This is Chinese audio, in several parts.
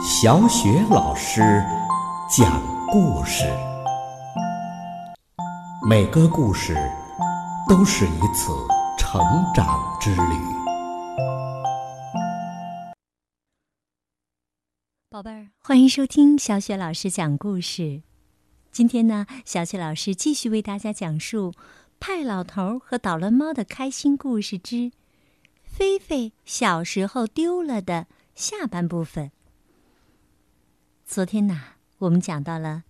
小雪老师讲故事，每个故事都是一次成长之旅。宝贝儿，欢迎收听小雪老师讲故事。今天呢，小雪老师继续为大家讲述派老头和捣乱猫的开心故事之菲菲小时候丢了的下半部分。昨天呐，我们讲到了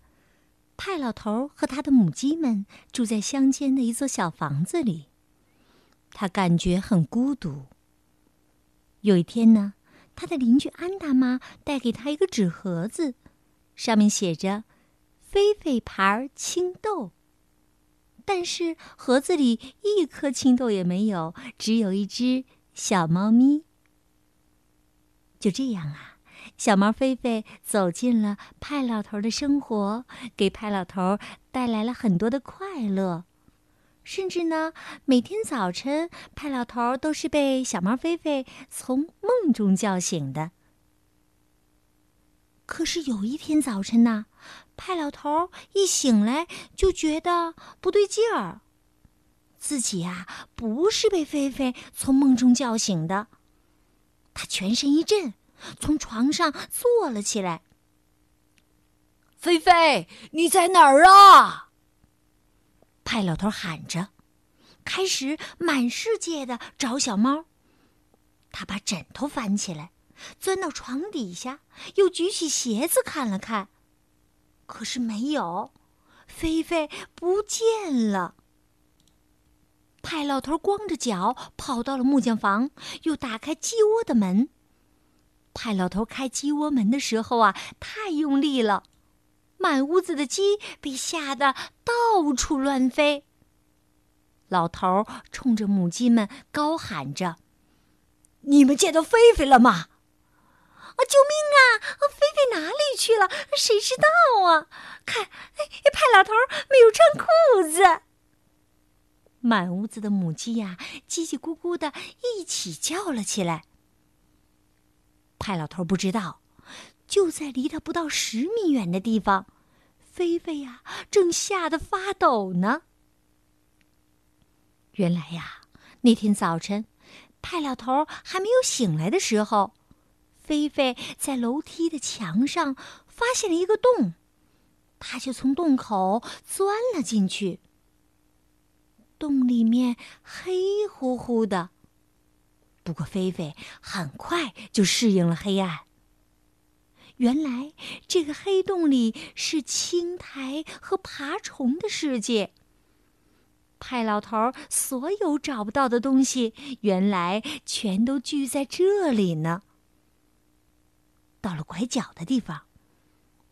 派老头和他的母鸡们住在乡间的一座小房子里，他感觉很孤独。有一天呢，他的邻居安大妈带给他一个纸盒子，上面写着“菲菲牌青豆”，但是盒子里一颗青豆也没有，只有一只小猫咪。就这样啊。小猫菲菲走进了派老头的生活，给派老头带来了很多的快乐，甚至呢，每天早晨派老头都是被小猫菲菲从梦中叫醒的。可是有一天早晨呢，派老头一醒来就觉得不对劲儿，自己呀不是被菲菲从梦中叫醒的，他全身一震。从床上坐了起来。菲菲，你在哪儿啊？派老头喊着，开始满世界的找小猫。他把枕头翻起来，钻到床底下，又举起鞋子看了看，可是没有，菲菲不见了。派老头光着脚跑到了木匠房，又打开鸡窝的门。派老头开鸡窝门的时候啊，太用力了，满屋子的鸡被吓得到处乱飞。老头冲着母鸡们高喊着：“你们见到菲菲了吗？”“啊，救命啊！菲菲哪里去了？谁知道啊？看，哎，派老头没有穿裤子。”满屋子的母鸡呀，叽叽咕咕的一起叫了起来。派老头不知道，就在离他不到十米远的地方，菲菲呀正吓得发抖呢。原来呀，那天早晨，派老头还没有醒来的时候，菲菲在楼梯的墙上发现了一个洞，他就从洞口钻了进去。洞里面黑乎乎的。不过，菲菲很快就适应了黑暗。原来，这个黑洞里是青苔和爬虫的世界。派老头所有找不到的东西，原来全都聚在这里呢。到了拐角的地方，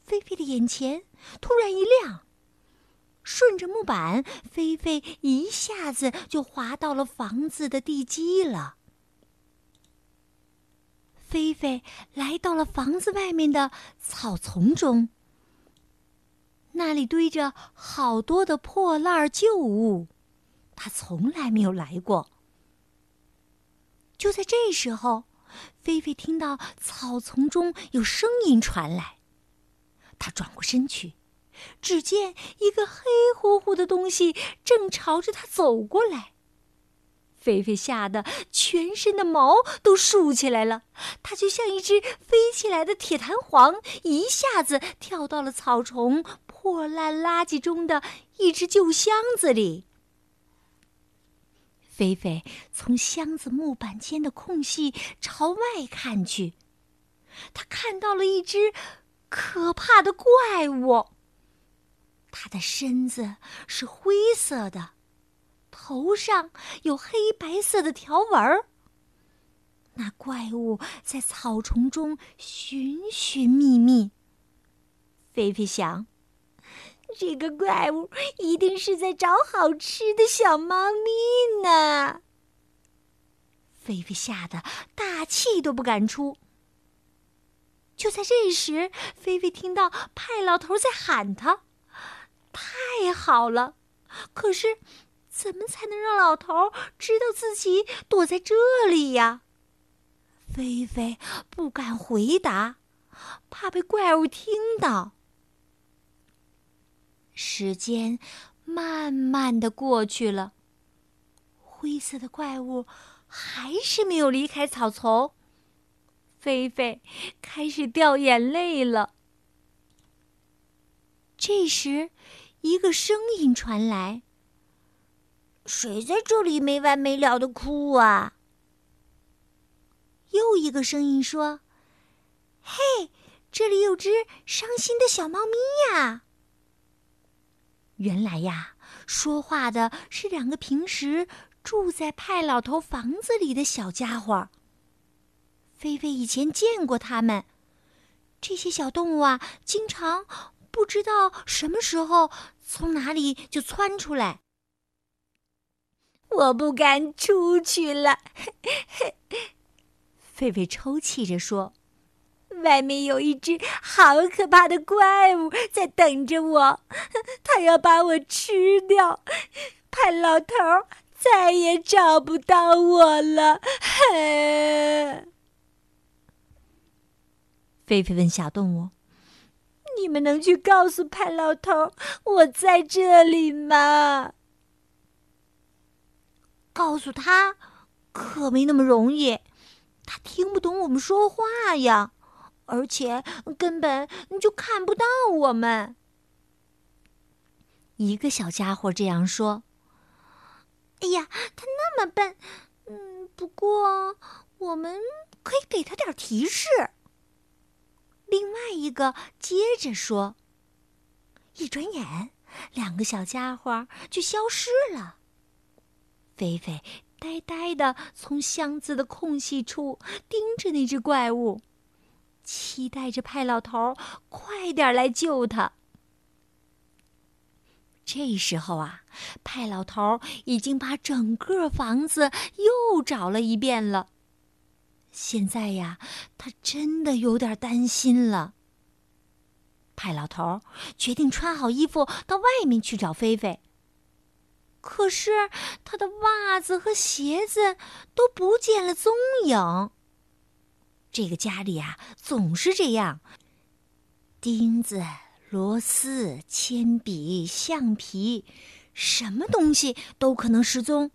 菲菲的眼前突然一亮，顺着木板，菲菲一下子就滑到了房子的地基了。菲菲来到了房子外面的草丛中，那里堆着好多的破烂旧物，他从来没有来过。就在这时候，菲菲听到草丛中有声音传来，他转过身去，只见一个黑乎乎的东西正朝着他走过来。菲菲吓得全身的毛都竖起来了，它就像一只飞起来的铁弹簧，一下子跳到了草丛破烂垃圾中的一只旧箱子里。菲菲从箱子木板间的空隙朝外看去，她看到了一只可怕的怪物。它的身子是灰色的。头上有黑白色的条纹儿。那怪物在草丛中寻寻觅觅。菲菲想，这个怪物一定是在找好吃的小猫咪呢。菲菲吓得大气都不敢出。就在这时，菲菲听到派老头在喊他：“太好了！”可是。怎么才能让老头知道自己躲在这里呀？菲菲不敢回答，怕被怪物听到。时间慢慢的过去了，灰色的怪物还是没有离开草丛。菲菲开始掉眼泪了。这时，一个声音传来：“谁在这里没完没了的哭啊？”又一个声音说：“嘿，这里有只伤心的小猫咪呀！”原来呀，说话的是两个平时住在派老头房子里的小家伙。菲菲以前见过他们，这些小动物啊，经常不知道什么时候从哪里就窜出来。我不敢出去了。狒狒抽泣着说：“外面有一只好可怕的怪物在等着我，它要把我吃掉。潘老头再也找不到我了。”狒狒问小动物：“你们能去告诉潘老头我在这里吗？”告诉他，可没那么容易。他听不懂我们说话呀，而且根本就看不到我们。一个小家伙这样说：“哎呀，他那么笨。”嗯，不过我们可以给他点提示。另外一个接着说：“一转眼，两个小家伙就消失了。”菲菲。呆呆的从箱子的空隙处盯着那只怪物，期待着派老头快点来救他。这时候啊，派老头已经把整个房子又找了一遍了。现在呀，他真的有点担心了。派老头决定穿好衣服到外面去找菲菲。可是他的袜子和鞋子都不见了踪影。这个家里啊，总是这样：钉子、螺丝、铅笔、橡皮，什么东西都可能失踪。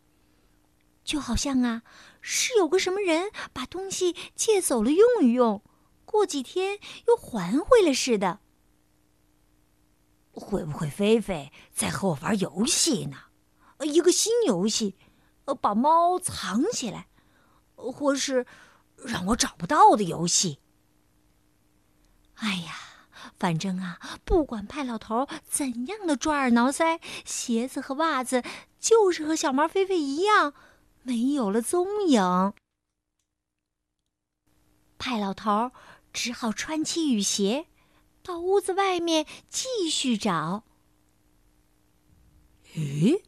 就好像啊，是有个什么人把东西借走了用一用，过几天又还回来似的。会不会菲菲在和我玩游戏呢？一个新游戏，呃，把猫藏起来，或是让我找不到的游戏。哎呀，反正啊，不管派老头怎样的抓耳挠腮，鞋子和袜子就是和小猫菲菲一样，没有了踪影。派老头只好穿起雨鞋，到屋子外面继续找。咦？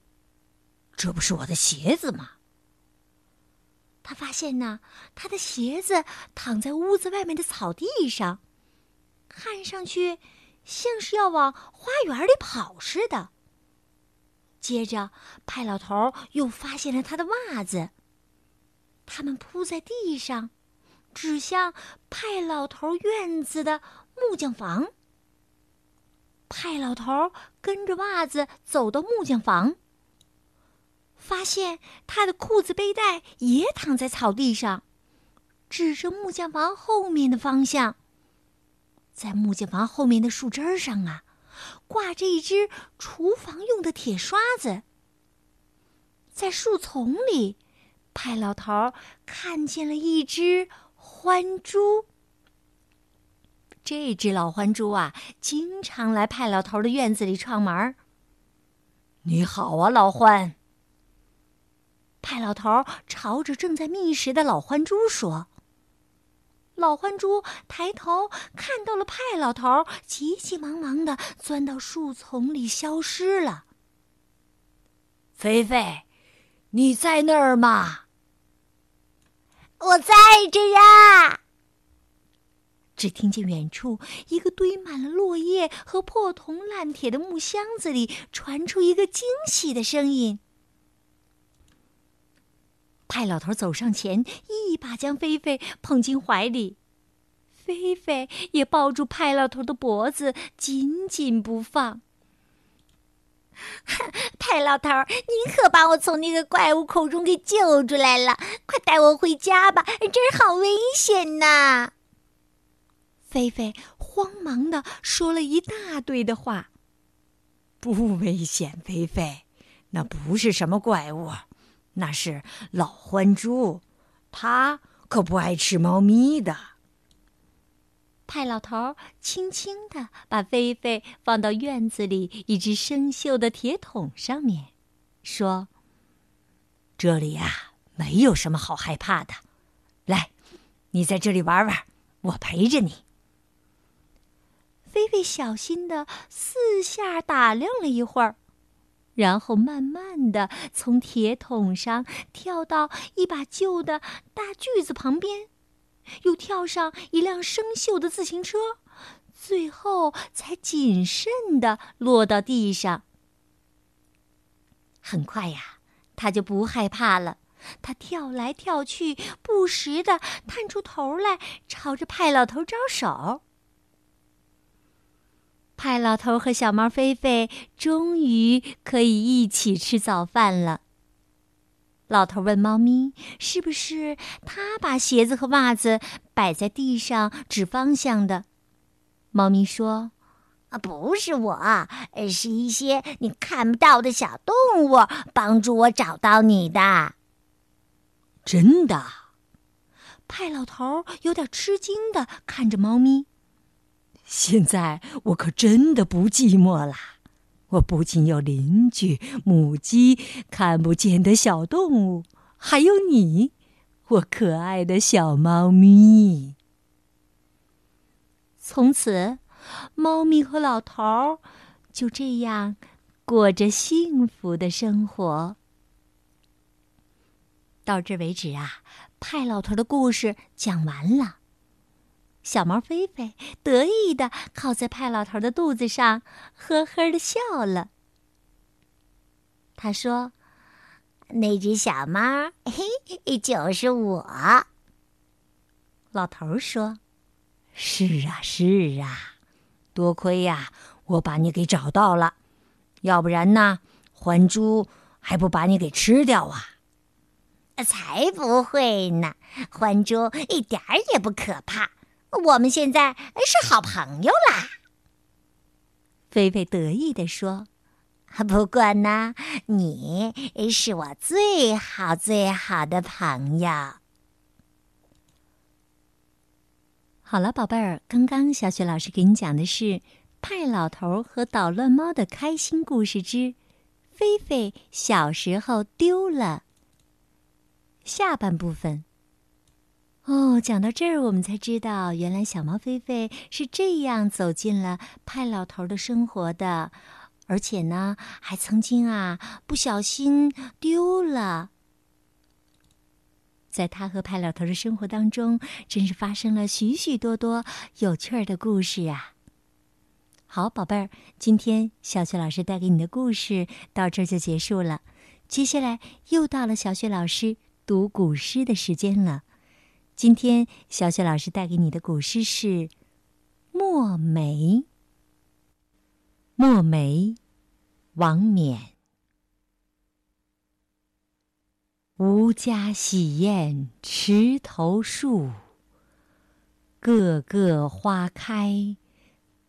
这不是我的鞋子吗？他发现呢，他的鞋子躺在屋子外面的草地上，看上去像是要往花园里跑似的。接着，派老头又发现了他的袜子，他们铺在地上，指向派老头院子的木匠房。派老头跟着袜子走到木匠房。发现他的裤子背带也躺在草地上，指着木匠房后面的方向。在木匠房后面的树枝上啊，挂着一只厨房用的铁刷子。在树丛里，派老头看见了一只獾猪。这只老獾猪啊，经常来派老头的院子里串门儿你好啊，老獾。派老头朝着正在觅食的老獾猪说：“老獾猪抬头看到了派老头，急急忙忙的钻到树丛里消失了。”菲菲，你在那儿吗？我在这呀。只听见远处一个堆满了落叶和破铜烂铁的木箱子里传出一个惊喜的声音。派老头走上前，一把将菲菲捧进怀里。菲菲也抱住派老头的脖子，紧紧不放。派老头，您可把我从那个怪物口中给救出来了！快带我回家吧，这儿好危险呐！菲菲慌忙的说了一大堆的话。不危险，菲菲，那不是什么怪物，那是老獾猪，它可不爱吃猫咪的。派老头轻轻地把菲菲放到院子里一只生锈的铁桶上面，说：“这里呀，没有什么好害怕的。来，你在这里玩玩，我陪着你。”菲菲小心的四下打量了一会儿，然后慢慢的从铁桶上跳到一把旧的大锯子旁边。又跳上一辆生锈的自行车，最后才谨慎地落到地上。很快呀，他就不害怕了。他跳来跳去，不时地探出头来，朝着派老头招手。派老头和小猫菲菲终于可以一起吃早饭了。老头问猫咪：“是不是他把鞋子和袜子摆在地上指方向的？”猫咪说：“啊，不是我，是一些你看不到的小动物帮助我找到你的。”真的？派老头有点吃惊的看着猫咪。现在我可真的不寂寞了。我不仅有邻居、母鸡、看不见的小动物，还有你，我可爱的小猫咪。从此，猫咪和老头儿就这样过着幸福的生活。到这为止啊，派老头的故事讲完了。小猫菲菲得意的靠在派老头的肚子上，呵呵的笑了。他说：“那只小猫，嘿，就是我。”老头说：“是啊，是啊，多亏呀，我把你给找到了，要不然呢，獾猪还不把你给吃掉啊？”才不会呢，獾猪一点儿也不可怕。我们现在是好朋友啦。菲菲得意地说：“不过呢，你是我最好最好的朋友。”好了，宝贝儿，刚刚小雪老师给你讲的是《派老头和捣乱猫的开心故事之菲菲小时候丢了》下半部分。哦，讲到这儿，我们才知道，原来小猫菲菲是这样走进了派老头的生活的，而且呢，还曾经啊不小心丢了。在他和派老头的生活当中，真是发生了许许多多有趣儿的故事啊！好，宝贝儿，今天小雪老师带给你的故事到这儿就结束了，接下来又到了小雪老师读古诗的时间了。今天，小雪老师带给你的古诗是《墨梅》。墨梅，王冕。吾家洗砚池头树，个个花开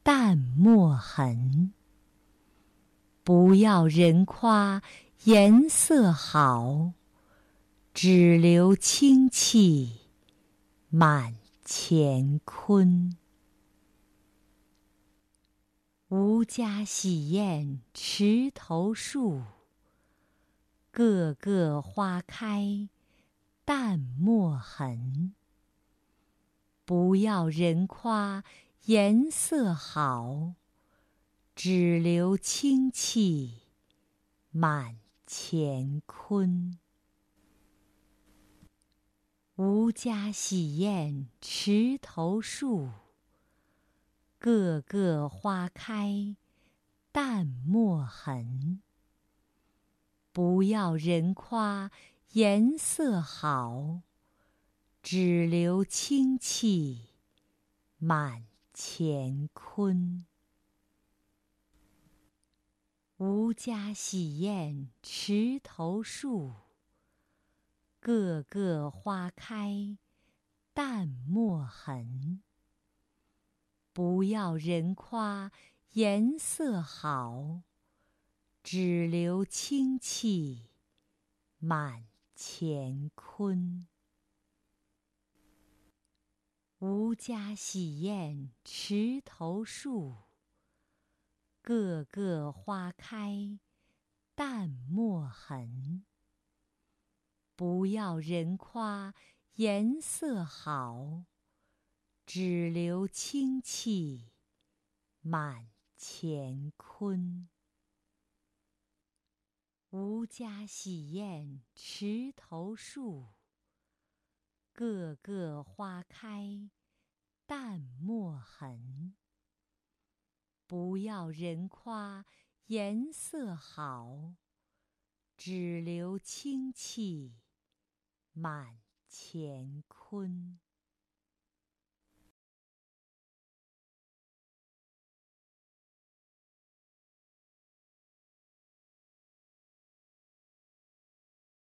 淡墨痕。不要人夸颜色好，只留清气。满乾坤。吾家洗砚池头树，个个花开淡墨痕。不要人夸颜色好，只留清气满乾坤。吾家洗砚池头树，个个花开淡墨痕。不要人夸颜色好，只留清气满乾坤。吾家洗砚池头树，个个花开淡墨痕。不要人夸颜色好，只留清气满乾坤。吾家洗砚池头树，个个花开淡墨痕。不要人夸颜色好，只留清气满乾坤。吾家洗砚池头树，个个花开淡墨痕。不要人夸颜色好，只留清气满乾坤。